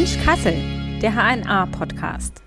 Mensch Kassel, der HNA-Podcast.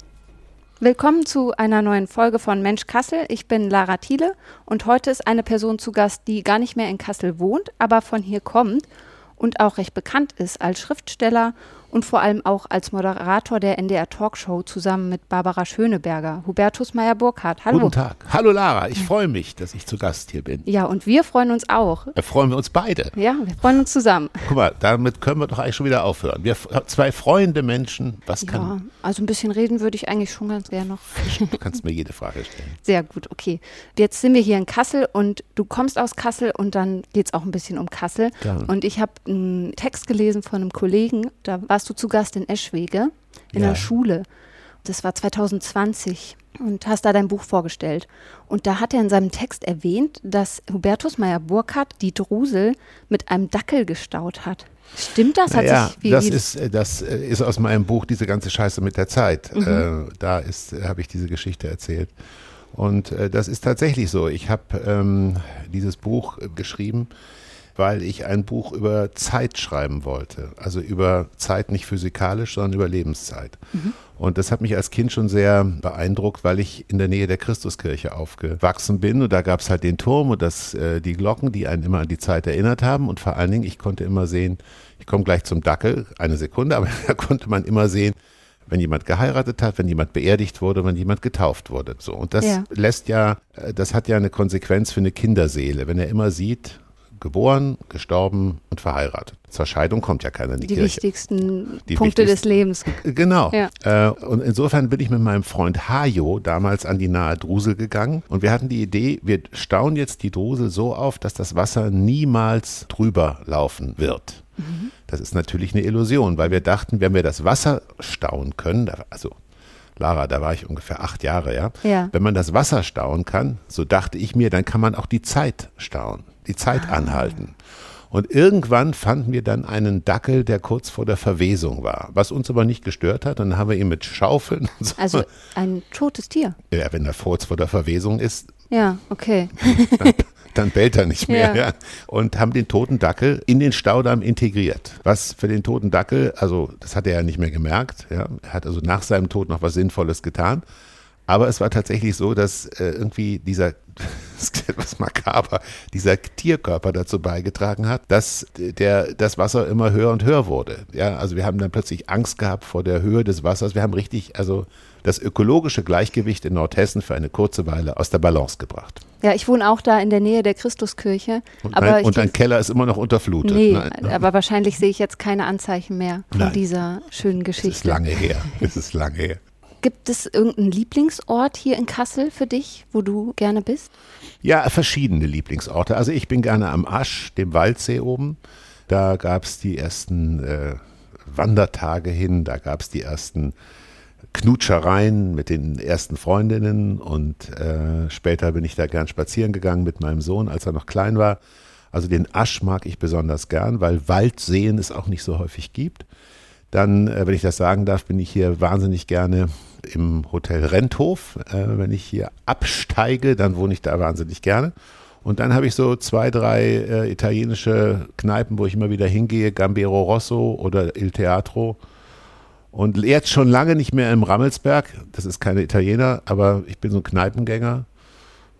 Willkommen zu einer neuen Folge von Mensch Kassel. Ich bin Lara Thiele und heute ist eine Person zu Gast, die gar nicht mehr in Kassel wohnt, aber von hier kommt und auch recht bekannt ist als Schriftsteller und vor allem auch als Moderator der NDR Talkshow zusammen mit Barbara Schöneberger. Hubertus Meyer-Burkhardt, hallo. Guten Tag. Hallo Lara, ich freue mich, dass ich zu Gast hier bin. Ja, und wir freuen uns auch. Da freuen wir uns beide. Ja, wir freuen uns zusammen. Guck mal, damit können wir doch eigentlich schon wieder aufhören. Wir zwei freunde Menschen, was kann... Ja, also ein bisschen reden würde ich eigentlich schon ganz gerne noch. Du kannst mir jede Frage stellen. Sehr gut, okay. Jetzt sind wir hier in Kassel und du kommst aus Kassel und dann geht es auch ein bisschen um Kassel. Gerne. Und ich habe einen Text gelesen von einem Kollegen, da warst du zu Gast in Eschwege in Ja. der Schule. Das war 2020 und hast da dein Buch vorgestellt. Und da hat er in seinem Text erwähnt, dass Hubertus Meyer-Burkhardt die Drusel mit einem Dackel gestaut hat. Stimmt das? Hat ja, das ist, äh, das äh, ist aus meinem Buch diese ganze Scheiße mit der Zeit. Mhm. Äh, da äh, habe ich diese Geschichte erzählt. Und äh, das ist tatsächlich so. Ich habe ähm, dieses Buch geschrieben, weil ich ein Buch über Zeit schreiben wollte. Also über Zeit nicht physikalisch, sondern über Lebenszeit. Und das hat mich als Kind schon sehr beeindruckt, weil ich in der Nähe der Christuskirche aufgewachsen bin. Und da gab es halt den Turm und das, äh, die Glocken, die einen immer an die Zeit erinnert haben. Und vor allen Dingen, ich konnte immer sehen, ich komme gleich zum Dackel, eine Sekunde, aber da konnte man immer sehen, wenn jemand geheiratet hat, wenn jemand beerdigt wurde, wenn jemand getauft wurde. So. Und das Ja. lässt ja, äh, das hat ja eine Konsequenz für eine Kinderseele, wenn er immer sieht, geboren, gestorben und verheiratet. Zur Scheidung kommt ja keiner in die, die Kirche. wichtigsten Die Punkte des wichtigsten- Lebens. Genau. Ja. Äh, und insofern bin ich mit meinem Freund Hajo damals an die nahe Drusel gegangen und wir hatten die Idee, wir stauen jetzt die Drusel so auf, dass das Wasser niemals drüber laufen wird. Das ist natürlich eine Illusion, weil wir dachten, wenn wir das Wasser stauen können, also Lara, da war ich ungefähr acht Jahre, ja. Ja. Wenn man das Wasser stauen kann, so dachte ich mir, dann kann man auch die Zeit stauen, die Zeit anhalten. Und irgendwann fanden wir dann einen Dackel, der kurz vor der Verwesung war, was uns aber nicht gestört hat. Dann haben wir ihn mit Schaufeln, und so, Also ein totes Tier. ja, wenn er kurz vor der Verwesung ist, Ja, okay. dann bellt er nicht mehr. Ja. Ja. Und haben den toten Dackel in den Staudamm integriert. Was für den toten Dackel, also das hat er ja nicht mehr gemerkt. Ja. Er hat also nach seinem Tod noch was Sinnvolles getan. Aber es war tatsächlich so, dass äh, irgendwie dieser, das ist etwas makaber, dieser Tierkörper dazu beigetragen hat, dass der, das Wasser immer höher und höher wurde. Ja, also wir haben dann plötzlich Angst gehabt vor der Höhe des Wassers. Wir haben richtig, also das ökologische Gleichgewicht in Nordhessen für eine kurze Weile aus der Balance gebracht. Ja, ich wohne auch da in der Nähe der Christuskirche. Und, aber dein, ich und dein Keller ist immer noch unterflutet. Nee, Nein, aber wahrscheinlich sehe ich jetzt keine Anzeichen mehr von Nein. dieser schönen es ist Geschichte. lange her. Es ist lange her. Gibt es irgendeinen Lieblingsort hier in Kassel für dich, wo du gerne bist? Ja, verschiedene Lieblingsorte. Also ich bin gerne am Asch, dem Waldsee oben. Da gab es die ersten äh, Wandertage hin, da gab es die ersten Knutschereien mit den ersten Freundinnen und äh, später bin ich da gern spazieren gegangen mit meinem Sohn, als er noch klein war. Also den Asch mag ich besonders gern, weil Waldseen es auch nicht so häufig gibt. Dann, äh, wenn ich das sagen darf, bin ich hier wahnsinnig gerne im Hotel Renthof. Äh, wenn ich hier absteige, dann wohne ich da wahnsinnig gerne. Und dann habe ich so zwei, drei äh, italienische Kneipen, wo ich immer wieder hingehe, Gambero Rosso oder Il Teatro. Und jetzt schon lange nicht mehr im Rammelsberg. Das ist keine Italiener, aber ich bin so ein Kneipengänger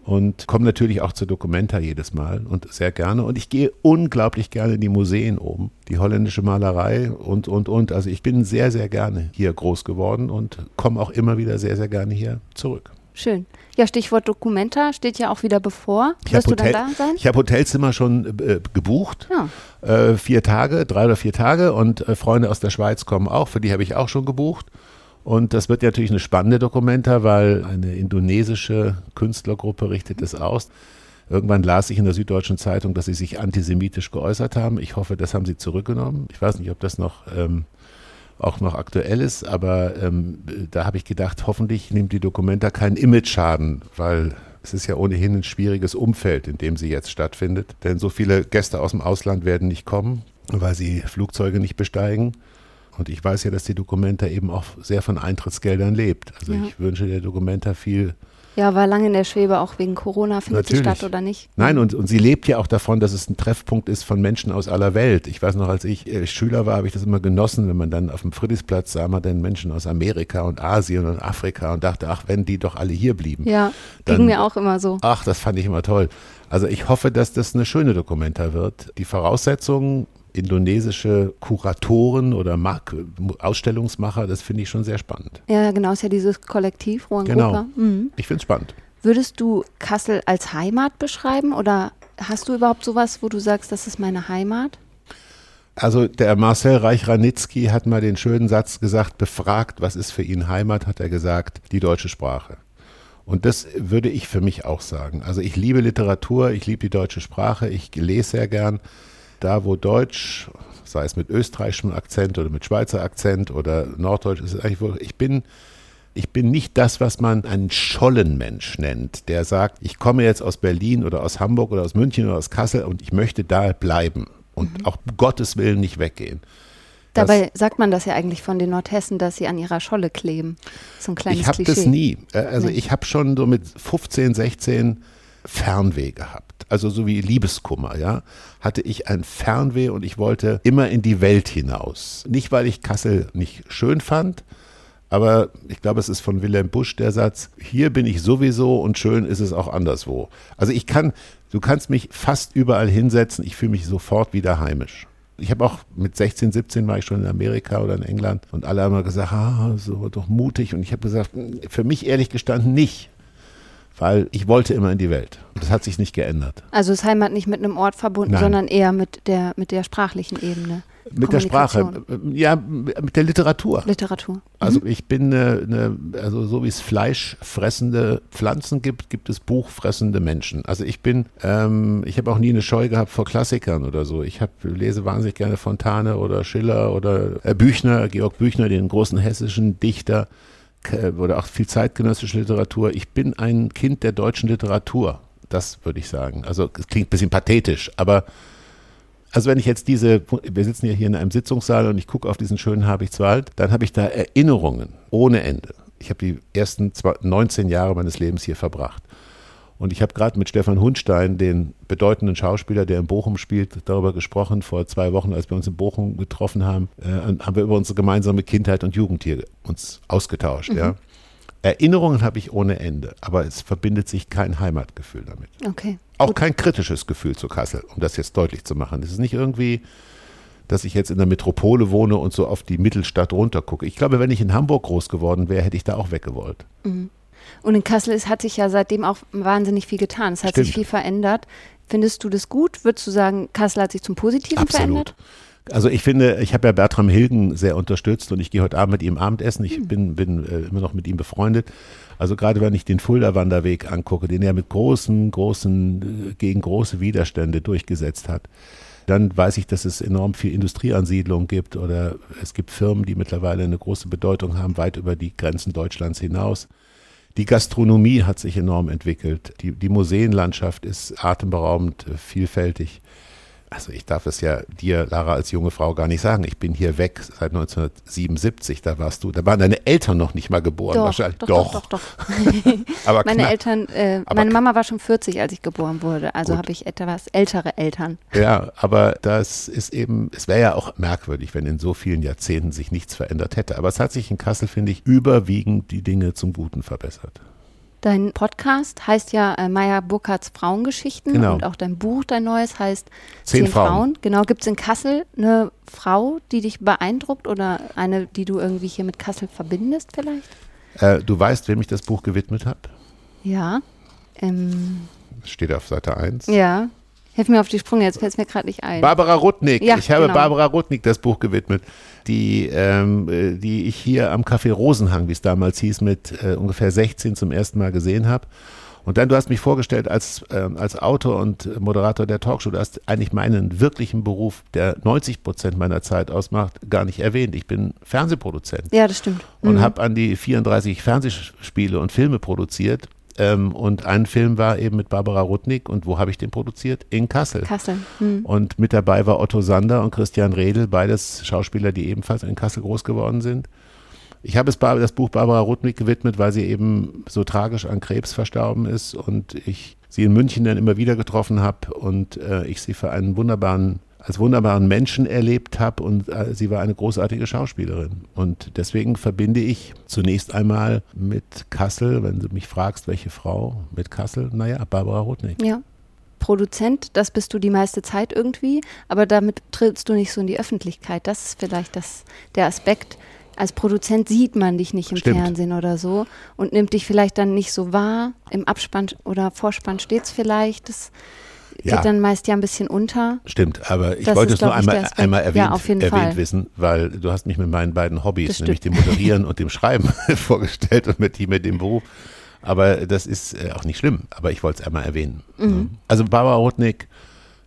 und komme natürlich auch zur Documenta jedes Mal und sehr gerne. Und ich gehe unglaublich gerne in die Museen oben, die holländische Malerei und, und, und. Also ich bin sehr, sehr gerne hier groß geworden und komme auch immer wieder sehr, sehr gerne hier zurück. Schön. Ja, Stichwort Documenta steht ja auch wieder bevor. Ich Wirst du habe dann Hotel, da sein? ich hab Hotelzimmer schon äh, gebucht. Ja. Äh, vier Tage, drei oder vier Tage. Und äh, Freunde aus der Schweiz kommen auch. Für die habe ich auch schon gebucht. Und das wird natürlich eine spannende Dokumenta, weil eine indonesische Künstlergruppe richtet es aus. Irgendwann las ich in der Süddeutschen Zeitung, dass sie sich antisemitisch geäußert haben. Ich hoffe, das haben sie zurückgenommen. Ich weiß nicht, ob das noch ähm, auch noch aktuell ist, aber ähm, da habe ich gedacht, hoffentlich nimmt die Dokumenta keinen Image-Schaden, weil es ist ja ohnehin ein schwieriges Umfeld, in dem sie jetzt stattfindet. Denn so viele Gäste aus dem Ausland werden nicht kommen, weil sie Flugzeuge nicht besteigen. Und ich weiß ja, dass die Documenta eben auch sehr von Eintrittsgeldern lebt. Also Ja. ich wünsche der Documenta viel Ja, war lange in der Schwebe, auch wegen Corona, findet sie Natürlich. statt oder nicht? Nein, und, und sie lebt ja auch davon, dass es ein Treffpunkt ist von Menschen aus aller Welt. Ich weiß noch, als ich äh, Schüler war, habe ich das immer genossen, wenn man dann auf dem Friedrichsplatz sah man dann Menschen aus Amerika und Asien und Afrika und dachte, ach, wenn die doch alle hier blieben. Ja, Dann- ging mir auch immer so. Ach, das fand ich immer toll. Also ich hoffe, dass das eine schöne Dokumenta wird. Die Voraussetzungen, indonesische Kuratoren oder Mark Ausstellungsmacher, das finde ich schon sehr spannend. Ja, genau, ist ja dieses Kollektiv, Ruang Genau. Mhm. Ich finde es spannend. Würdest du Kassel als Heimat beschreiben oder hast du überhaupt sowas, wo du sagst, das ist meine Heimat? Also der Marcel Reich-Ranitzky hat mal den schönen Satz gesagt, befragt, was ist für ihn Heimat, hat er gesagt, die deutsche Sprache. Und das würde ich für mich auch sagen. Also ich liebe Literatur, ich liebe die deutsche Sprache, ich lese sehr gern. Da, wo Deutsch, sei es mit österreichischem Akzent oder mit Schweizer Akzent oder Norddeutsch, ist es eigentlich wohl, ich bin, ich bin nicht das, was man einen Schollenmensch nennt, der sagt, ich komme jetzt aus Berlin oder aus Hamburg oder aus München oder aus Kassel und ich möchte da bleiben und auch um Gottes Willen nicht weggehen. Das- Dabei sagt man das ja eigentlich von den Nordhessen, dass sie an ihrer Scholle kleben. So ein kleines ich habe das nie. Äh, Also Nee. ich habe schon so mit 15, 16 Fernweh gehabt. Also so wie Liebeskummer, ja. Hatte ich ein Fernweh und ich wollte immer in die Welt hinaus. Nicht, weil ich Kassel nicht schön fand, aber ich glaube, es ist von Wilhelm Busch der Satz, hier bin ich sowieso und schön ist es auch anderswo. Also ich kann, du kannst mich fast überall hinsetzen, ich fühle mich sofort wieder heimisch. Ich habe auch mit 16, 17 war ich schon in Amerika oder in England und alle haben gesagt, ah, so doch mutig. Und ich habe gesagt, für mich ehrlich gestanden nicht, weil ich wollte immer in die Welt. Das hat sich nicht geändert. Also ist Heimat nicht mit einem Ort verbunden, Nein. sondern eher mit der, mit der sprachlichen Ebene. Mit der Sprache, ja, mit der Literatur. Literatur. Also ich bin eine, eine, also so wie es fleischfressende Pflanzen gibt, gibt es buchfressende Menschen. Also ich bin, ähm, ich habe auch nie eine Scheu gehabt vor Klassikern oder so. Ich hab, lese wahnsinnig gerne Fontane oder Schiller oder äh, Büchner, Georg Büchner, den großen hessischen Dichter oder auch viel zeitgenössische Literatur. Ich bin ein Kind der deutschen Literatur. Das würde ich sagen. Also es klingt ein bisschen pathetisch, aber also wenn ich jetzt diese, wir sitzen ja hier in einem Sitzungssaal und ich gucke auf diesen schönen Habichtswald, dann habe ich da Erinnerungen ohne Ende. Ich habe die ersten zwei- 19 Jahre meines Lebens hier verbracht. Und ich habe gerade mit Stefan Hundstein, den bedeutenden Schauspieler, der in Bochum spielt, darüber gesprochen, vor zwei Wochen, als wir uns in Bochum getroffen haben, äh, haben wir über unsere gemeinsame Kindheit und Jugend hier uns ausgetauscht. Ja. Erinnerungen habe ich ohne Ende, aber es verbindet sich kein Heimatgefühl damit. Okay. Auch kein kritisches Gefühl zu Kassel, um das jetzt deutlich zu machen. Es ist nicht irgendwie, dass ich jetzt in der Metropole wohne und so auf die Mittelstadt runtergucke. Ich glaube, wenn ich in Hamburg groß geworden wäre, hätte ich da auch weggewollt. Und in Kassel ist, hat sich ja seitdem auch wahnsinnig viel getan. Es hat sich Stimmt. viel verändert. Findest du das gut? Würdest du sagen, Kassel hat sich zum Positiven verändert? Also ich finde, ich habe ja Bertram Hilgen sehr unterstützt und ich gehe heute Abend mit ihm Abendessen. Hm. Ich bin, bin äh, immer noch mit ihm befreundet. Also gerade wenn ich den Fulda-Wanderweg angucke, den er mit großen, großen, äh, gegen große Widerstände durchgesetzt hat, dann weiß ich, dass es enorm viel Industrieansiedlung gibt oder es gibt Firmen, die mittlerweile eine große Bedeutung haben, weit über die Grenzen Deutschlands hinaus. Die Gastronomie hat sich enorm entwickelt. Die, die Museenlandschaft ist atemberaubend äh, vielfältig. Also ich darf es ja dir, Lara, als junge Frau gar nicht sagen. Ich bin hier weg seit 1977. Da warst du, da waren deine Eltern noch nicht mal geboren Doch, wahrscheinlich. doch, doch, doch, doch. Aber Meine knapp. Eltern, äh, Aber meine Mama war schon 40, als ich geboren wurde. Also habe ich etwas ältere Eltern. Ja, aber das ist eben, es wäre ja auch merkwürdig, wenn in so vielen Jahrzehnten sich nichts verändert hätte. Aber es hat sich in Kassel, finde ich, überwiegend die Dinge zum Guten verbessert. Dein Podcast heißt ja äh, Maya Burkhardts Frauengeschichten Genau. und auch dein Buch, dein neues, heißt Zehn Frauen. Genau, gibt es in Kassel eine Frau, die dich beeindruckt oder eine, die du irgendwie hier mit Kassel verbindest vielleicht? Äh, du weißt, wem ich das Buch gewidmet habe? Ja. Ähm, Steht auf Seite 1. ja. Hilf mir auf die Sprünge, jetzt fällt es mir gerade nicht ein. Barbara Rudnick. Ja, ich habe genau. Barbara Rudnick das Buch gewidmet, die, ähm, äh, die ich hier am Café Rosenhang, wie es damals hieß, mit äh, ungefähr 16 zum ersten Mal gesehen habe. Und dann, du hast mich vorgestellt als, ähm, als Autor und Moderator der Talkshow. Du hast eigentlich meinen wirklichen Beruf, der 90 Prozent meiner Zeit ausmacht, gar nicht erwähnt. Ich bin Fernsehproduzent ja, das stimmt. und Mhm. habe an die 34 Fernsehspiele und Filme produziert. Ähm, und ein Film war eben mit Barbara Rudnick. Und wo habe ich den produziert? In Kassel. Kassel. Hm. Und mit dabei war Otto Sander und Christian Redl, beides Schauspieler, die ebenfalls in Kassel groß geworden sind. Ich habe es das Buch Barbara Rudnick gewidmet, weil sie eben so tragisch an Krebs verstorben ist und ich sie in München dann immer wieder getroffen habe und äh, ich sie für einen wunderbaren als wunderbaren Menschen erlebt habe und äh, sie war eine großartige Schauspielerin. Und deswegen verbinde ich zunächst einmal mit Kassel, wenn du mich fragst, welche Frau, mit Kassel, naja, Barbara Rudnick. Ja. Produzent, das bist du die meiste Zeit irgendwie, aber damit trittst du nicht so in die Öffentlichkeit. Das ist vielleicht das, der Aspekt. Als Produzent sieht man dich nicht im Stimmt. Fernsehen oder so und nimmt dich vielleicht dann nicht so wahr. Im Abspann oder Vorspann steht es vielleicht. Das Ja. geht dann meist ja ein bisschen unter. Stimmt, aber ich Das wollte es nur einmal, einmal Ja, erwähnt, auf jeden erwähnt wissen, weil du hast mich mit meinen beiden Hobbys, nämlich dem Moderieren und dem Schreiben vorgestellt und mit, mit dem Beruf. Aber das ist äh, auch nicht schlimm, aber ich wollte es einmal erwähnen. Mhm. Also Barbara Rudnick,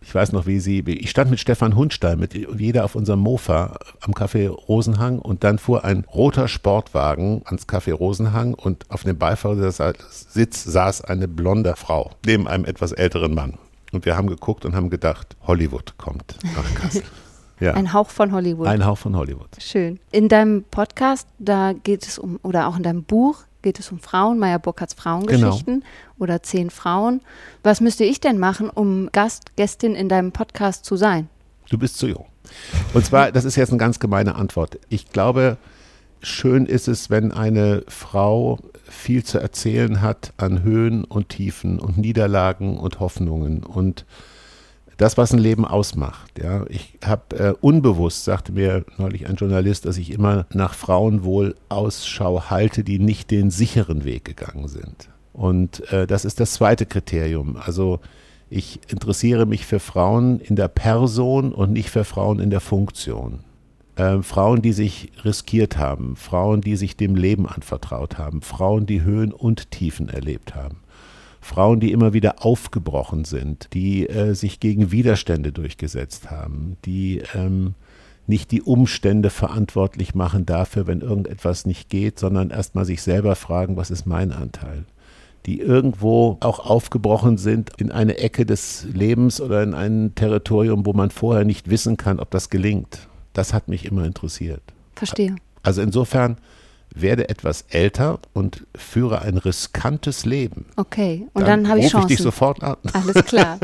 ich weiß noch, wie sie, ich stand mit Stefan Hundstein, mit jeder auf unserem Mofa am Café Rosenhang und dann fuhr ein roter Sportwagen ans Café Rosenhang und auf dem Beifahrersitz saß eine blonde Frau neben einem etwas älteren Mann. Und wir haben geguckt und haben gedacht, Hollywood kommt nach Kassel. Ja, Ein Hauch von Hollywood. ein Hauch von Hollywood. Schön. In deinem Podcast, da geht es um, oder auch in deinem Buch, geht es um Frauen, Meyer Burkhardts Frauengeschichten oder zehn Frauen. Was müsste ich denn machen, um Gast, Gästin in deinem Podcast zu sein? Du bist zu jung. Und zwar, das ist jetzt eine ganz gemeine Antwort. Ich glaube, schön ist es, wenn eine Frau viel zu erzählen hat an Höhen und Tiefen und Niederlagen und Hoffnungen und das, was ein Leben ausmacht. Ja, ich habe äh, unbewusst, sagte mir neulich ein Journalist, dass ich immer nach Frauen wohl Ausschau halte, die nicht den sicheren Weg gegangen sind. Und äh, das ist das zweite Kriterium. Also ich interessiere mich für Frauen in der Person und nicht für Frauen in der Funktion. Ähm, Frauen, die sich riskiert haben, Frauen, die sich dem Leben anvertraut haben, Frauen, die Höhen und Tiefen erlebt haben. Frauen, die immer wieder aufgebrochen sind, die äh, sich gegen Widerstände durchgesetzt haben, die ähm, nicht die Umstände verantwortlich machen dafür, wenn irgendetwas nicht geht, sondern erstmal sich selber fragen, was ist mein Anteil? Die irgendwo auch aufgebrochen sind in eine Ecke des Lebens oder in ein Territorium, wo man vorher nicht wissen kann, ob das gelingt. Das hat mich immer interessiert. Verstehe. Also insofern werde etwas älter und führe ein riskantes Leben. Okay. Und dann, habe ich rufe ich dich Chancen. sofort an. Alles klar.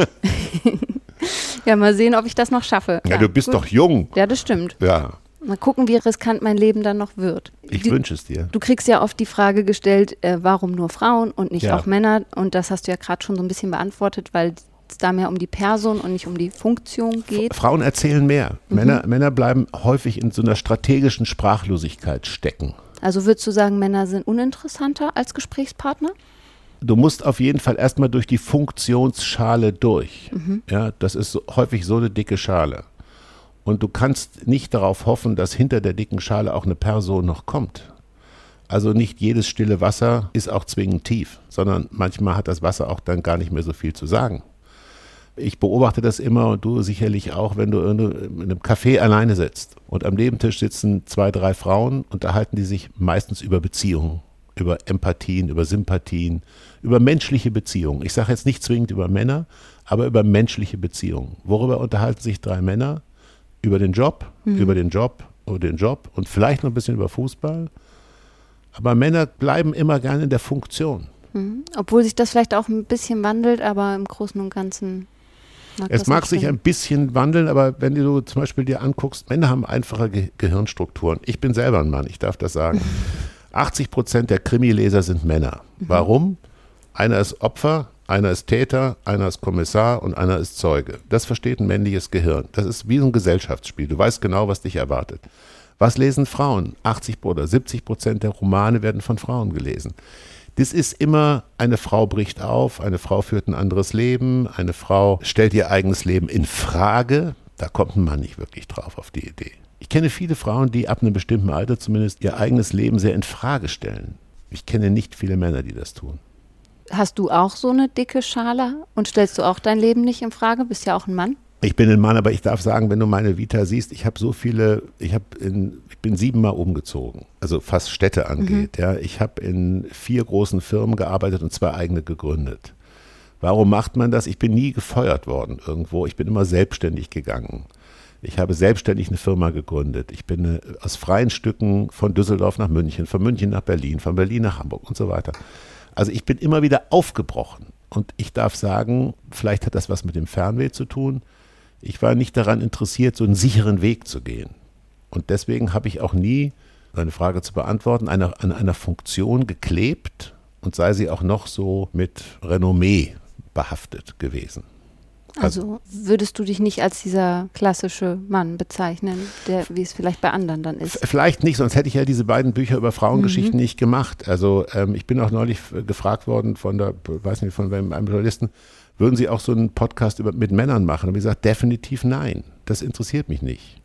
ja, mal sehen, ob ich das noch schaffe. Ja, du bist gut. doch jung. Ja, das stimmt. Ja, Mal gucken, wie riskant mein Leben dann noch wird. ich wünsche es dir. Du kriegst ja oft die Frage gestellt, äh, warum nur Frauen und nicht Ja. auch Männer? Und das hast du ja gerade schon so ein bisschen beantwortet, weil es da mehr um die Person und nicht um die Funktion geht. Frauen erzählen mehr. Mhm. Männer, Männer bleiben häufig in so einer strategischen Sprachlosigkeit stecken. Also würdest du sagen, Männer sind uninteressanter als Gesprächspartner? Du musst auf jeden Fall erstmal durch die Funktionsschale durch. Mhm. Ja, das ist so, häufig so eine dicke Schale. Und du kannst nicht darauf hoffen, dass hinter der dicken Schale auch eine Person noch kommt. Also nicht jedes stille Wasser ist auch zwingend tief, sondern manchmal hat das Wasser auch dann gar nicht mehr so viel zu sagen. Ich beobachte das immer und du sicherlich auch, wenn du in einem Café alleine sitzt und am Nebentisch sitzen zwei, drei Frauen, unterhalten die sich meistens über Beziehungen, über Empathien, über Sympathien, über menschliche Beziehungen. Ich sage jetzt nicht zwingend über Männer, aber über menschliche Beziehungen. Worüber unterhalten sich drei Männer? Über den Job, über den Job, über den Job und vielleicht noch ein bisschen über Fußball. Aber Männer bleiben immer gerne in der Funktion. Mhm. Obwohl sich das vielleicht auch ein bisschen wandelt, aber im Großen und Ganzen. Mag Es mag sich ein bisschen wandeln, aber wenn du zum Beispiel dir anguckst, Männer haben einfache Ge Gehirnstrukturen. Ich bin selber ein Mann, ich darf das sagen. 80 Prozent der Krimileser sind Männer. Warum? Einer ist Opfer, einer ist Täter, einer ist Kommissar und einer ist Zeuge. Das versteht ein männliches Gehirn. Das ist wie so ein Gesellschaftsspiel. Du weißt genau, was dich erwartet. Was lesen Frauen? 80 oder 70 Prozent der Romane werden von Frauen gelesen. Das ist immer, eine Frau bricht auf, eine Frau führt ein anderes Leben, eine Frau stellt ihr eigenes Leben in Frage. Da kommt ein Mann nicht wirklich drauf auf die Idee. Ich kenne viele Frauen, die ab einem bestimmten Alter zumindest ihr eigenes Leben sehr in Frage stellen. Ich kenne nicht viele Männer, die das tun. Hast du auch so eine dicke Schale und stellst du auch dein Leben nicht in Frage? Bist ja auch ein Mann. Ich bin ein Mann, aber ich darf sagen, wenn du meine Vita siehst, ich habe so viele, ich habe in, ich bin siebenmal umgezogen, also was Städte angeht. Ja, ich habe in vier großen Firmen gearbeitet und zwei eigene gegründet. Warum macht man das? Ich bin nie gefeuert worden irgendwo. Ich bin immer selbstständig gegangen. Ich habe selbstständig eine Firma gegründet. Ich bin äh, aus freien Stücken von Düsseldorf nach München, von München nach Berlin, von Berlin nach Hamburg und so weiter. Also ich bin immer wieder aufgebrochen. Und ich darf sagen, vielleicht hat das was mit dem Fernweh zu tun. Ich war nicht daran interessiert, so einen sicheren Weg zu gehen. Und deswegen habe ich auch nie, eine Frage zu beantworten, einer, an einer Funktion geklebt und sei sie auch noch so mit Renommee behaftet gewesen. Also, würdest du dich nicht als dieser klassische Mann bezeichnen, der, wie es vielleicht bei anderen dann ist? Vielleicht nicht, sonst hätte ich ja diese beiden Bücher über Frauengeschichten mhm. nicht gemacht. Also ähm, ich bin auch neulich gefragt worden von der, weiß nicht, von einem Journalisten, würden Sie auch so einen Podcast über, mit Männern machen? Und ich gesagt, definitiv nein. Das interessiert mich nicht.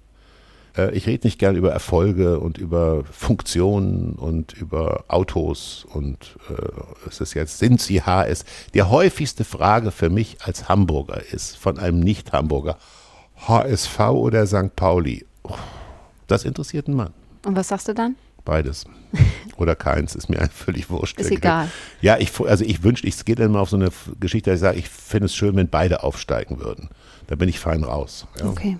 Äh, ich rede nicht gern über Erfolge und über Funktionen und über Autos und äh, es ist jetzt, sind Sie HS? Die häufigste Frage für mich als Hamburger ist von einem Nicht-Hamburger, HSV oder St. Pauli? Das interessiert einen Mann. Und was sagst du dann? Beides. Oder keins, ist mir völlig wurscht. Ist egal. Ja, ich, also ich wünschte, es geht dann mal auf so eine Geschichte, dass ich sage, ich finde es schön, wenn beide aufsteigen würden. Da bin ich fein raus. Ja. Okay.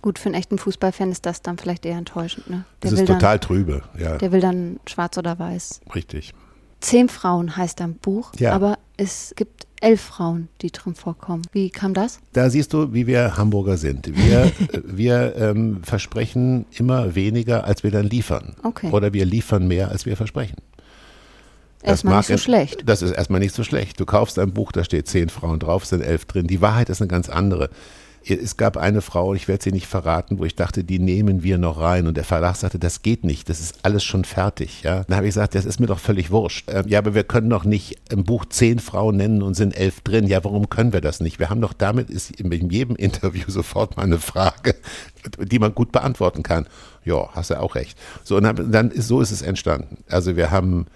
Gut, für einen echten Fußballfan ist das dann vielleicht eher enttäuschend. Ne? Der das ist total dann, trübe, ja. Der will dann schwarz oder weiß. Richtig. Zehn Frauen heißt ein Buch, ja. aber es gibt elf Frauen, die drin vorkommen. Wie kam das? Da siehst du, wie wir Hamburger sind. Wir, wir ähm, versprechen immer weniger, als wir dann liefern. Okay. Oder wir liefern mehr, als wir versprechen. erstmal nicht so schlecht. Das ist erstmal nicht so schlecht. Du kaufst ein Buch, da steht zehn Frauen drauf, sind elf drin. Die Wahrheit ist eine ganz andere es gab eine Frau, ich werde sie nicht verraten, wo ich dachte, die nehmen wir noch rein. Und der Verlag sagte, das geht nicht, das ist alles schon fertig. Ja? Dann habe ich gesagt, das ist mir doch völlig wurscht. Ähm, ja, aber wir können doch nicht im Buch zehn Frauen nennen und sind elf drin. Ja, warum können wir das nicht? Wir haben doch damit, ist in jedem Interview sofort mal eine Frage, die man gut beantworten kann. Ja, hast du auch recht. So, und dann, dann ist, so ist es entstanden. Also wir haben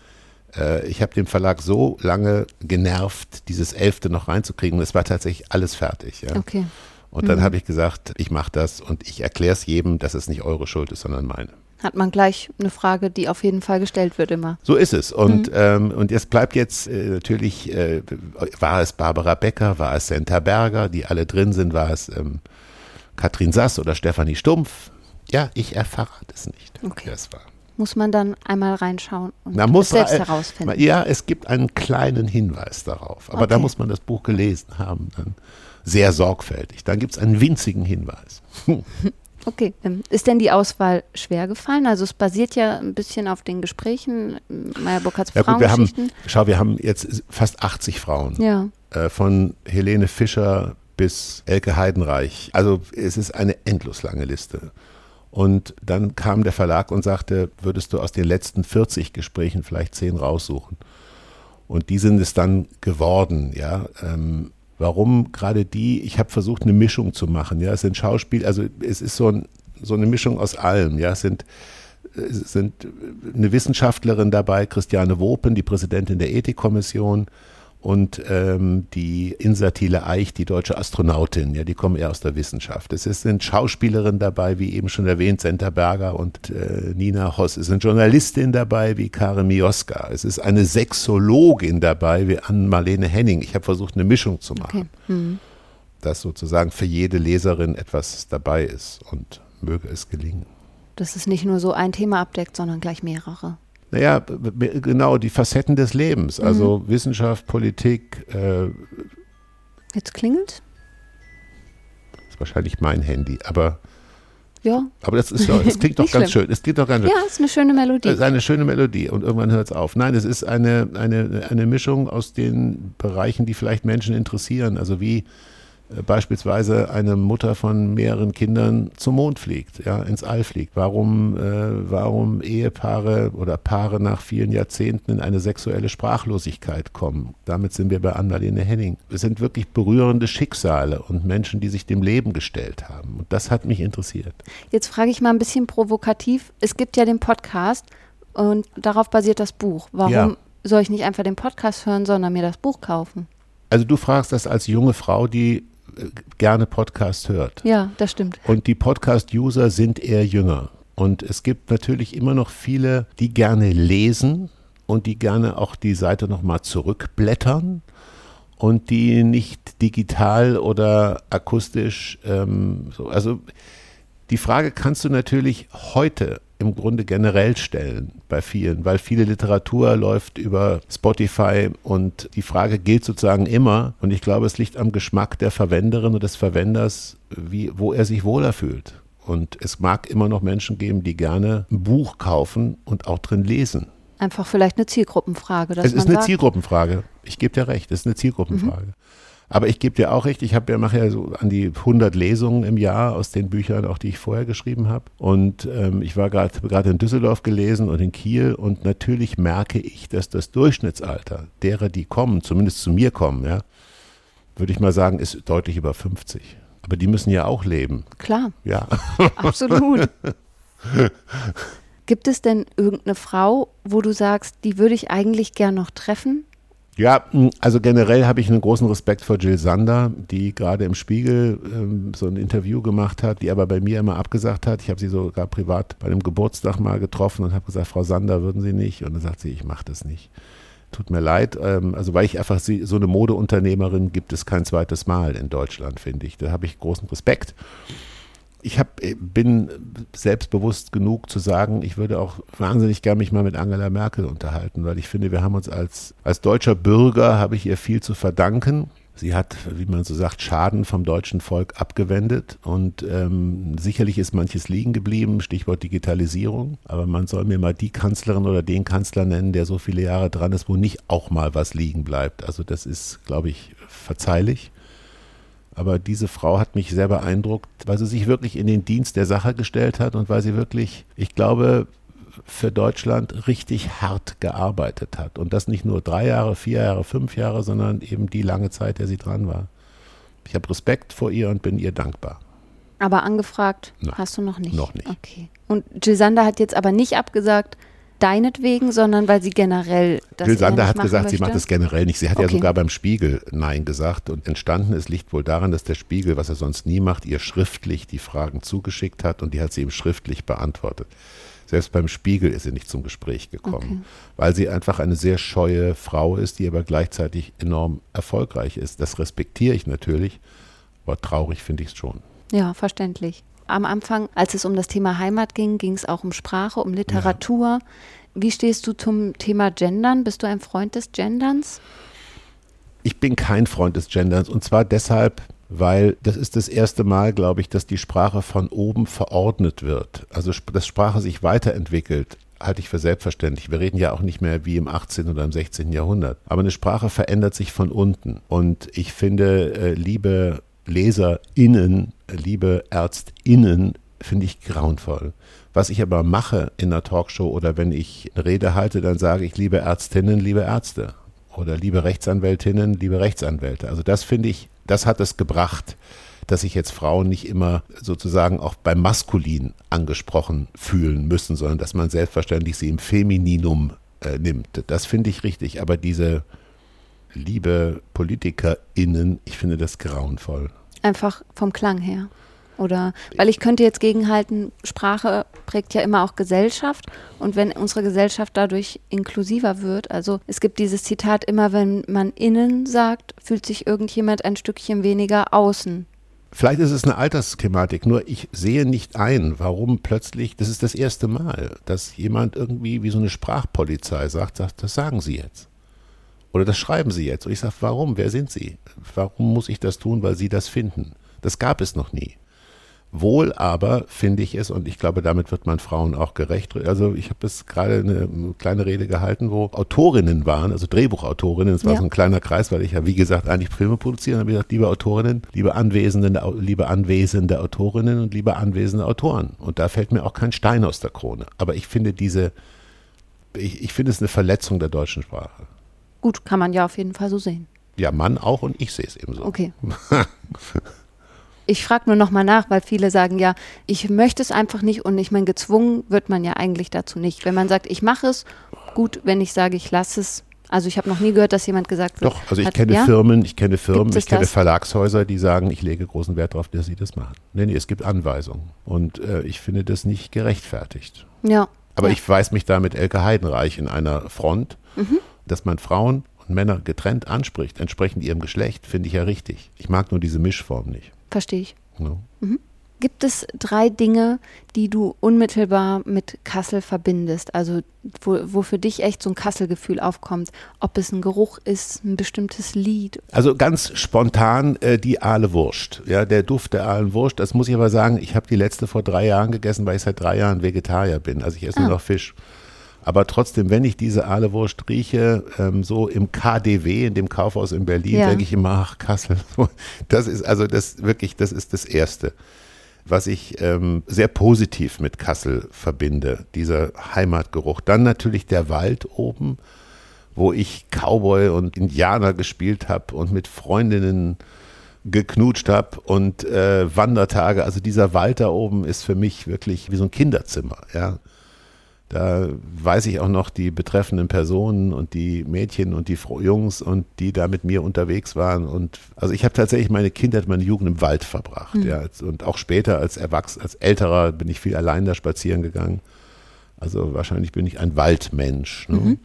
äh, ich habe den Verlag so lange genervt, dieses Elfte noch reinzukriegen. Und es war tatsächlich alles fertig. Ja. Okay. Und dann mhm. habe ich gesagt, ich mache das und ich erkläre es jedem, dass es nicht eure Schuld ist, sondern meine. Hat man gleich eine Frage, die auf jeden Fall gestellt wird immer. So ist es. Und, mhm. ähm, und jetzt bleibt jetzt äh, natürlich, äh, war es Barbara Becker, war es Senta Berger, die alle drin sind, war es ähm, Katrin Sass oder Stefanie Stumpf. Ja, ich erfahre es nicht, okay. es war. Muss man dann einmal reinschauen und Na, muss selbst herausfinden? Ja, es gibt einen kleinen Hinweis darauf. Aber okay. da muss man das Buch gelesen haben. Dann sehr sorgfältig. Dann gibt es einen winzigen Hinweis. Okay, ähm, ist denn die Auswahl schwer gefallen? Also es basiert ja ein bisschen auf den Gesprächen. Meyer Burkhardts ja, gut, wir haben, Schau, wir haben jetzt fast 80 Frauen. Ja. Äh, von Helene Fischer bis Elke Heidenreich. Also es ist eine endlos lange Liste. Und dann kam der Verlag und sagte, würdest du aus den letzten 40 Gesprächen vielleicht 10 raussuchen? Und die sind es dann geworden, ja. Ähm, Warum gerade die? Ich habe versucht, eine Mischung zu machen. Ja, es sind Schauspiel, also es ist so, ein, so eine Mischung aus allem. Ja, es sind, es sind eine Wissenschaftlerin dabei, Christiane Wopen, die Präsidentin der Ethikkommission und ähm, die Insatile Eich, die deutsche Astronautin, ja, die kommen eher aus der Wissenschaft. Es sind Schauspielerinnen dabei, wie eben schon erwähnt, Senta Berger und äh, Nina Hoss. Es sind Journalistinnen dabei, wie Karen Mioska. Es ist eine Sexologin dabei, wie Ann-Marlene Henning. Ich habe versucht, eine Mischung zu machen, okay. mhm. dass sozusagen für jede Leserin etwas dabei ist und möge es gelingen. Dass es nicht nur so ein Thema abdeckt, sondern gleich mehrere naja, genau, die Facetten des Lebens, also mhm. Wissenschaft, Politik. Äh, Jetzt klingelt? Das ist wahrscheinlich mein Handy, aber. Ja. Aber das, ist, das klingt doch ganz schön. Es klingt doch ganz schön. Ja, es ist eine schöne Melodie. Es ist eine schöne Melodie und irgendwann hört es auf. Nein, es ist eine, eine, eine Mischung aus den Bereichen, die vielleicht Menschen interessieren. Also wie beispielsweise eine Mutter von mehreren Kindern zum Mond fliegt, ja, ins All fliegt. Warum, äh, warum Ehepaare oder Paare nach vielen Jahrzehnten in eine sexuelle Sprachlosigkeit kommen. Damit sind wir bei Annalene Henning. Es sind wirklich berührende Schicksale und Menschen, die sich dem Leben gestellt haben. Und das hat mich interessiert. Jetzt frage ich mal ein bisschen provokativ. Es gibt ja den Podcast und darauf basiert das Buch. Warum ja. soll ich nicht einfach den Podcast hören, sondern mir das Buch kaufen? Also du fragst das als junge Frau, die gerne Podcast hört. Ja, das stimmt. Und die Podcast-User sind eher jünger. Und es gibt natürlich immer noch viele, die gerne lesen und die gerne auch die Seite nochmal zurückblättern und die nicht digital oder akustisch, ähm, so, also Die Frage kannst du natürlich heute im Grunde generell stellen bei vielen, weil viele Literatur läuft über Spotify und die Frage gilt sozusagen immer. Und ich glaube, es liegt am Geschmack der Verwenderin und des Verwenders, wie, wo er sich wohler fühlt. Und es mag immer noch Menschen geben, die gerne ein Buch kaufen und auch drin lesen. Einfach vielleicht eine Zielgruppenfrage. es ist eine sagt, Zielgruppenfrage. Ich gebe dir recht, es ist eine Zielgruppenfrage. Mhm. Aber ich gebe dir auch recht, ich ja, mache ja so an die 100 Lesungen im Jahr aus den Büchern, auch die ich vorher geschrieben habe. Und ähm, ich war gerade in Düsseldorf gelesen und in Kiel und natürlich merke ich, dass das Durchschnittsalter derer, die kommen, zumindest zu mir kommen, ja, würde ich mal sagen, ist deutlich über 50. Aber die müssen ja auch leben. Klar. Ja. Absolut. Gibt es denn irgendeine Frau, wo du sagst, die würde ich eigentlich gern noch treffen? Ja, also generell habe ich einen großen Respekt vor Jill Sander, die gerade im Spiegel ähm, so ein Interview gemacht hat, die aber bei mir immer abgesagt hat. Ich habe sie sogar privat bei einem Geburtstag mal getroffen und habe gesagt, Frau Sander, würden Sie nicht? Und dann sagt sie, ich mache das nicht. Tut mir leid. Ähm, also weil ich einfach sie, so eine Modeunternehmerin gibt es kein zweites Mal in Deutschland, finde ich. Da habe ich großen Respekt ich hab, äh, bin selbstbewusst genug zu sagen, ich würde auch wahnsinnig gerne mich mal mit Angela Merkel unterhalten, weil ich finde, wir haben uns als, als deutscher Bürger, habe ich ihr viel zu verdanken. Sie hat, wie man so sagt, Schaden vom deutschen Volk abgewendet und ähm, sicherlich ist manches liegen geblieben, Stichwort Digitalisierung, aber man soll mir mal die Kanzlerin oder den Kanzler nennen, der so viele Jahre dran ist, wo nicht auch mal was liegen bleibt. Also das ist, glaube ich, verzeihlich. Aber diese Frau hat mich sehr beeindruckt, weil sie sich wirklich in den Dienst der Sache gestellt hat und weil sie wirklich, ich glaube, für Deutschland richtig hart gearbeitet hat. Und das nicht nur drei Jahre, vier Jahre, fünf Jahre, sondern eben die lange Zeit, der sie dran war. Ich habe Respekt vor ihr und bin ihr dankbar. Aber angefragt Nein, hast du noch nicht? Noch nicht. Okay. Und Gisander hat jetzt aber nicht abgesagt, deinetwegen, sondern weil sie generell das Jill Sander hat gesagt, möchte? sie macht das generell nicht. Sie hat okay. ja sogar beim Spiegel Nein gesagt. Und entstanden ist liegt wohl daran, dass der Spiegel, was er sonst nie macht, ihr schriftlich die Fragen zugeschickt hat und die hat sie ihm schriftlich beantwortet. Selbst beim Spiegel ist sie nicht zum Gespräch gekommen, okay. weil sie einfach eine sehr scheue Frau ist, die aber gleichzeitig enorm erfolgreich ist. Das respektiere ich natürlich, aber traurig finde ich es schon. Ja, verständlich am Anfang, als es um das Thema Heimat ging, ging es auch um Sprache, um Literatur. Ja. Wie stehst du zum Thema Gendern? Bist du ein Freund des Genderns? Ich bin kein Freund des Genderns und zwar deshalb, weil das ist das erste Mal, glaube ich, dass die Sprache von oben verordnet wird. Also dass Sprache sich weiterentwickelt, halte ich für selbstverständlich. Wir reden ja auch nicht mehr wie im 18. oder im 16. Jahrhundert. Aber eine Sprache verändert sich von unten. Und ich finde, äh, liebe LeserInnen, liebe ÄrztInnen, finde ich grauenvoll. Was ich aber mache in einer Talkshow oder wenn ich eine Rede halte, dann sage ich liebe Ärztinnen, liebe Ärzte oder liebe Rechtsanwältinnen, liebe Rechtsanwälte. Also das finde ich, das hat es gebracht, dass sich jetzt Frauen nicht immer sozusagen auch beim Maskulin angesprochen fühlen müssen, sondern dass man selbstverständlich sie im Femininum äh, nimmt. Das finde ich richtig. Aber diese liebe PolitikerInnen, ich finde das grauenvoll. Einfach vom Klang her. Oder, weil ich könnte jetzt gegenhalten, Sprache prägt ja immer auch Gesellschaft und wenn unsere Gesellschaft dadurch inklusiver wird, also es gibt dieses Zitat, immer wenn man innen sagt, fühlt sich irgendjemand ein Stückchen weniger außen. Vielleicht ist es eine Altersthematik, nur ich sehe nicht ein, warum plötzlich, das ist das erste Mal, dass jemand irgendwie wie so eine Sprachpolizei sagt, sagt das sagen Sie jetzt. Oder das schreiben Sie jetzt. Und ich sage, warum? Wer sind Sie? Warum muss ich das tun? Weil Sie das finden. Das gab es noch nie. Wohl aber finde ich es, und ich glaube, damit wird man Frauen auch gerecht. Also ich habe jetzt gerade eine kleine Rede gehalten, wo Autorinnen waren, also Drehbuchautorinnen. Es war ja. so ein kleiner Kreis, weil ich ja, wie gesagt, eigentlich Filme produziere. Und habe gesagt, liebe Autorinnen, liebe anwesende, liebe anwesende Autorinnen und liebe anwesende Autoren. Und da fällt mir auch kein Stein aus der Krone. Aber ich finde diese, ich, ich finde es eine Verletzung der deutschen Sprache. Gut, kann man ja auf jeden Fall so sehen. Ja, Mann auch und ich sehe es eben so. Okay. ich frage nur noch mal nach, weil viele sagen ja, ich möchte es einfach nicht und ich meine, gezwungen wird man ja eigentlich dazu nicht. Wenn man sagt, ich mache es, gut, wenn ich sage, ich lasse es. Also ich habe noch nie gehört, dass jemand gesagt wird. Doch, also ich hat, kenne ja? Firmen, ich kenne Firmen, ich kenne das? Verlagshäuser, die sagen, ich lege großen Wert darauf, dass sie das machen. Nee, nee, es gibt Anweisungen. Und äh, ich finde das nicht gerechtfertigt. Ja. Aber ja. ich weiß mich da mit Elke Heidenreich in einer Front. Mhm dass man Frauen und Männer getrennt anspricht, entsprechend ihrem Geschlecht, finde ich ja richtig. Ich mag nur diese Mischform nicht. Verstehe ich. Ja. Mhm. Gibt es drei Dinge, die du unmittelbar mit Kassel verbindest? Also wo, wo für dich echt so ein Kasselgefühl aufkommt? Ob es ein Geruch ist, ein bestimmtes Lied? Also ganz spontan äh, die Ahlewurst. Ja, der Duft der Ahlenwurst. Das muss ich aber sagen, ich habe die letzte vor drei Jahren gegessen, weil ich seit drei Jahren Vegetarier bin. Also ich esse nur Ah. noch Fisch. Aber trotzdem, wenn ich diese Ahlewurst rieche, ähm, so im KDW, in dem Kaufhaus in Berlin, Ja. denke ich immer, ach Kassel. Das ist also das wirklich, das ist das Erste, was ich ähm, sehr positiv mit Kassel verbinde, dieser Heimatgeruch. Dann natürlich der Wald oben, wo ich Cowboy und Indianer gespielt habe und mit Freundinnen geknutscht habe und äh, Wandertage. Also dieser Wald da oben ist für mich wirklich wie so ein Kinderzimmer. Ja. Da weiß ich auch noch die betreffenden Personen und die Mädchen und die Jungs und die da mit mir unterwegs waren. Und also ich habe tatsächlich meine Kindheit, meine Jugend im Wald verbracht. Ja. Und auch später als Erwachsener, als Älterer bin ich viel allein da spazieren gegangen. Also wahrscheinlich bin ich ein Waldmensch. Ne?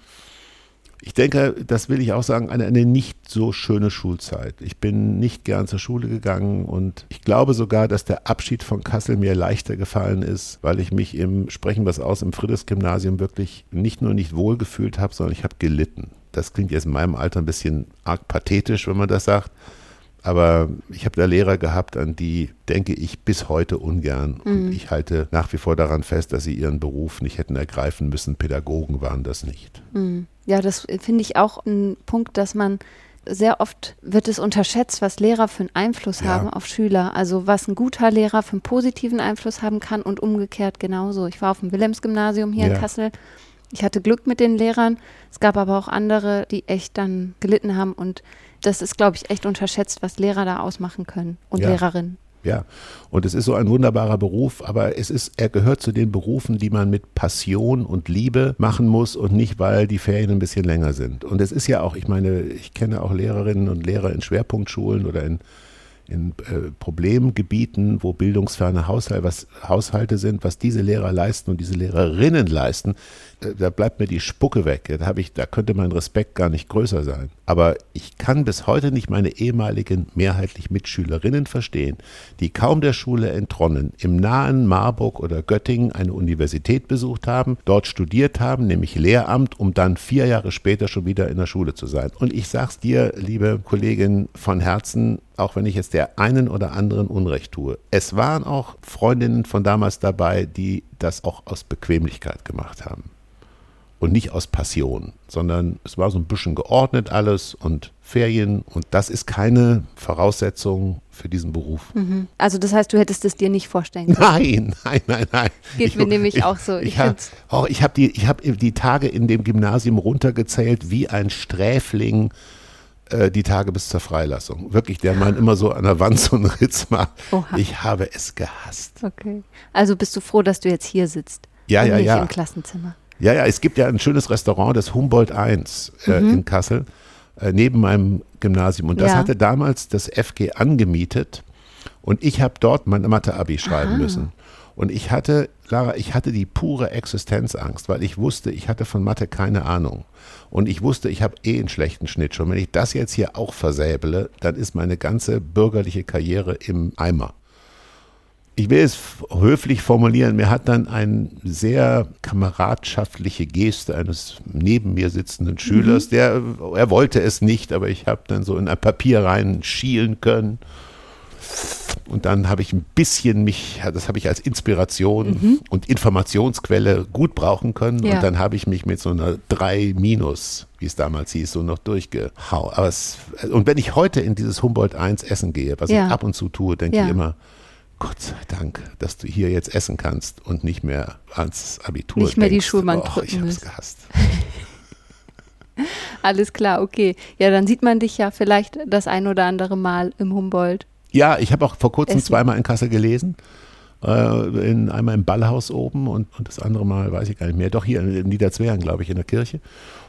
Ich denke, das will ich auch sagen, eine, eine nicht so schöne Schulzeit. Ich bin nicht gern zur Schule gegangen und ich glaube sogar, dass der Abschied von Kassel mir leichter gefallen ist, weil ich mich im Sprechen was aus im Friedrichs-Gymnasium wirklich nicht nur nicht wohl gefühlt habe, sondern ich habe gelitten. Das klingt jetzt in meinem Alter ein bisschen arg pathetisch, wenn man das sagt. Aber ich habe da Lehrer gehabt, an die denke ich bis heute ungern. Und ich halte nach wie vor daran fest, dass sie ihren Beruf nicht hätten ergreifen müssen. Pädagogen waren das nicht. Ja, das finde ich auch ein Punkt, dass man sehr oft wird es unterschätzt, was Lehrer für einen Einfluss Ja. haben auf Schüler. Also was ein guter Lehrer für einen positiven Einfluss haben kann und umgekehrt genauso. Ich war auf dem Wilhelms-Gymnasium hier Ja. in Kassel. Ich hatte Glück mit den Lehrern. Es gab aber auch andere, die echt dann gelitten haben. Und das ist, glaube ich, echt unterschätzt, was Lehrer da ausmachen können und Ja. Lehrerinnen. Ja, und es ist so ein wunderbarer Beruf, aber es ist, er gehört zu den Berufen, die man mit Passion und Liebe machen muss und nicht, weil die Ferien ein bisschen länger sind. Und es ist ja auch, ich meine, ich kenne auch Lehrerinnen und Lehrer in Schwerpunktschulen oder in, in äh, Problemgebieten, wo bildungsferne Haushalt, was, Haushalte sind, was diese Lehrer leisten und diese Lehrerinnen leisten, da bleibt mir die Spucke weg. Da, ich, da könnte mein Respekt gar nicht größer sein. Aber ich kann bis heute nicht meine ehemaligen mehrheitlich Mitschülerinnen verstehen, die kaum der Schule entronnen, im nahen Marburg oder Göttingen eine Universität besucht haben, dort studiert haben, nämlich Lehramt, um dann vier Jahre später schon wieder in der Schule zu sein. Und ich sag's dir, liebe Kollegin, von Herzen, auch wenn ich jetzt der einen oder anderen Unrecht tue. Es waren auch Freundinnen von damals dabei, die das auch aus Bequemlichkeit gemacht haben. Und nicht aus Passion, sondern es war so ein bisschen geordnet alles und Ferien. Und das ist keine Voraussetzung für diesen Beruf. Also das heißt, du hättest es dir nicht vorstellen können. Nein, nein, nein, nein. Geht mir nämlich auch so. Ich Ich, habe oh, ich hab die, ich hab die Tage in dem Gymnasium runtergezählt wie ein Sträfling äh, die Tage bis zur Freilassung. Wirklich, der Mann immer so an der Wand so einen Ritz macht. Oha. Ich habe es gehasst. Okay. Also bist du froh, dass du jetzt hier sitzt? Ja, und ja, nicht ja. im Klassenzimmer. Ja, ja, es gibt ja ein schönes Restaurant, das Humboldt 1 äh, Mhm. in Kassel, äh, neben meinem Gymnasium. Und das Ja. hatte damals das FG angemietet. Und ich habe dort mein Mathe-Abi schreiben müssen. Und ich hatte, Lara, ich hatte die pure Existenzangst, weil ich wusste, ich hatte von Mathe keine Ahnung. Und ich wusste, ich habe eh einen schlechten Schnitt schon. Wenn ich das jetzt hier auch versäbele, dann ist meine ganze bürgerliche Karriere im Eimer ich will es höflich formulieren, mir hat dann eine sehr kameradschaftliche Geste eines neben mir sitzenden Schülers, der, er wollte es nicht, aber ich habe dann so in ein Papier rein schielen können. Und dann habe ich ein bisschen mich, das habe ich als Inspiration und Informationsquelle gut brauchen können. Ja. Und dann habe ich mich mit so einer 3 minus, wie es damals hieß, so noch durchgehauen. Aber es, und wenn ich heute in dieses Humboldt 1 essen gehe, was Ja. ich ab und zu tue, denke Ja. ich immer, Gott sei Dank, dass du hier jetzt essen kannst und nicht mehr ans Abitur Nicht mehr die denkst. Schulbank oh, drücken Ich habe es musst. gehasst. Alles klar, okay. Ja, dann sieht man dich ja vielleicht das ein oder andere Mal im Humboldt. Ja, ich habe auch vor kurzem Essen. zweimal in Kassel gelesen. Äh, in, einmal im Ballhaus oben und, und das andere Mal weiß ich gar nicht mehr. Doch hier in Niederzweren, glaube ich, in der Kirche.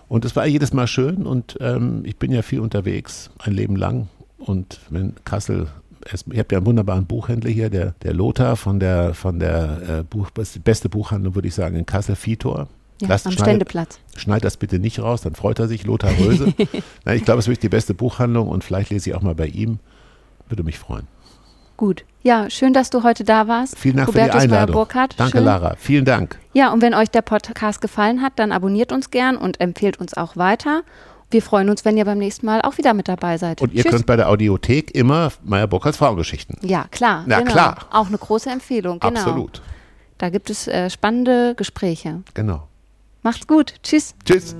Und es war jedes Mal schön und ähm, ich bin ja viel unterwegs, ein Leben lang. Und wenn Kassel, es, ich habe ja einen wunderbaren Buchhändler hier, der, der Lothar von der, von der äh, Buch, beste Buchhandlung, würde ich sagen, in Kassel, Vitor. Ja, Lasst- am schneidet- Ständeplatz. Schneid das bitte nicht raus, dann freut er sich, Lothar Röse. Nein, ich glaube, es ist wirklich die beste Buchhandlung und vielleicht lese ich auch mal bei ihm. Würde mich freuen. Gut. Ja, schön, dass du heute da warst. Vielen Dank Hubertus für die Einladung. Meyer-Burkhardt. Danke, schön. Lara. Vielen Dank. Ja, und wenn euch der Podcast gefallen hat, dann abonniert uns gern und empfehlt uns auch weiter. Wir freuen uns, wenn ihr beim nächsten Mal auch wieder mit dabei seid. Und ihr Tschüss. könnt bei der Audiothek immer Meier Burkhardts Frauengeschichten. Ja, klar. Na genau. klar. Auch eine große Empfehlung. Genau. Absolut. Da gibt es äh, spannende Gespräche. Genau. Macht's gut. Tschüss. Tschüss.